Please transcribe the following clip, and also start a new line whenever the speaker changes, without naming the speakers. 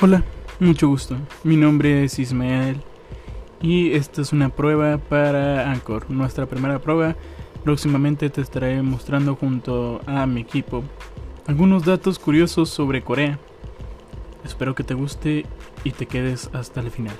Hola, mucho gusto. Mi nombre es Ismael y esta es una prueba para Anchor, nuestra primera prueba. Próximamente te estaré mostrando junto a mi equipo algunos datos curiosos sobre Corea. Espero que te guste y te quedes hasta el final.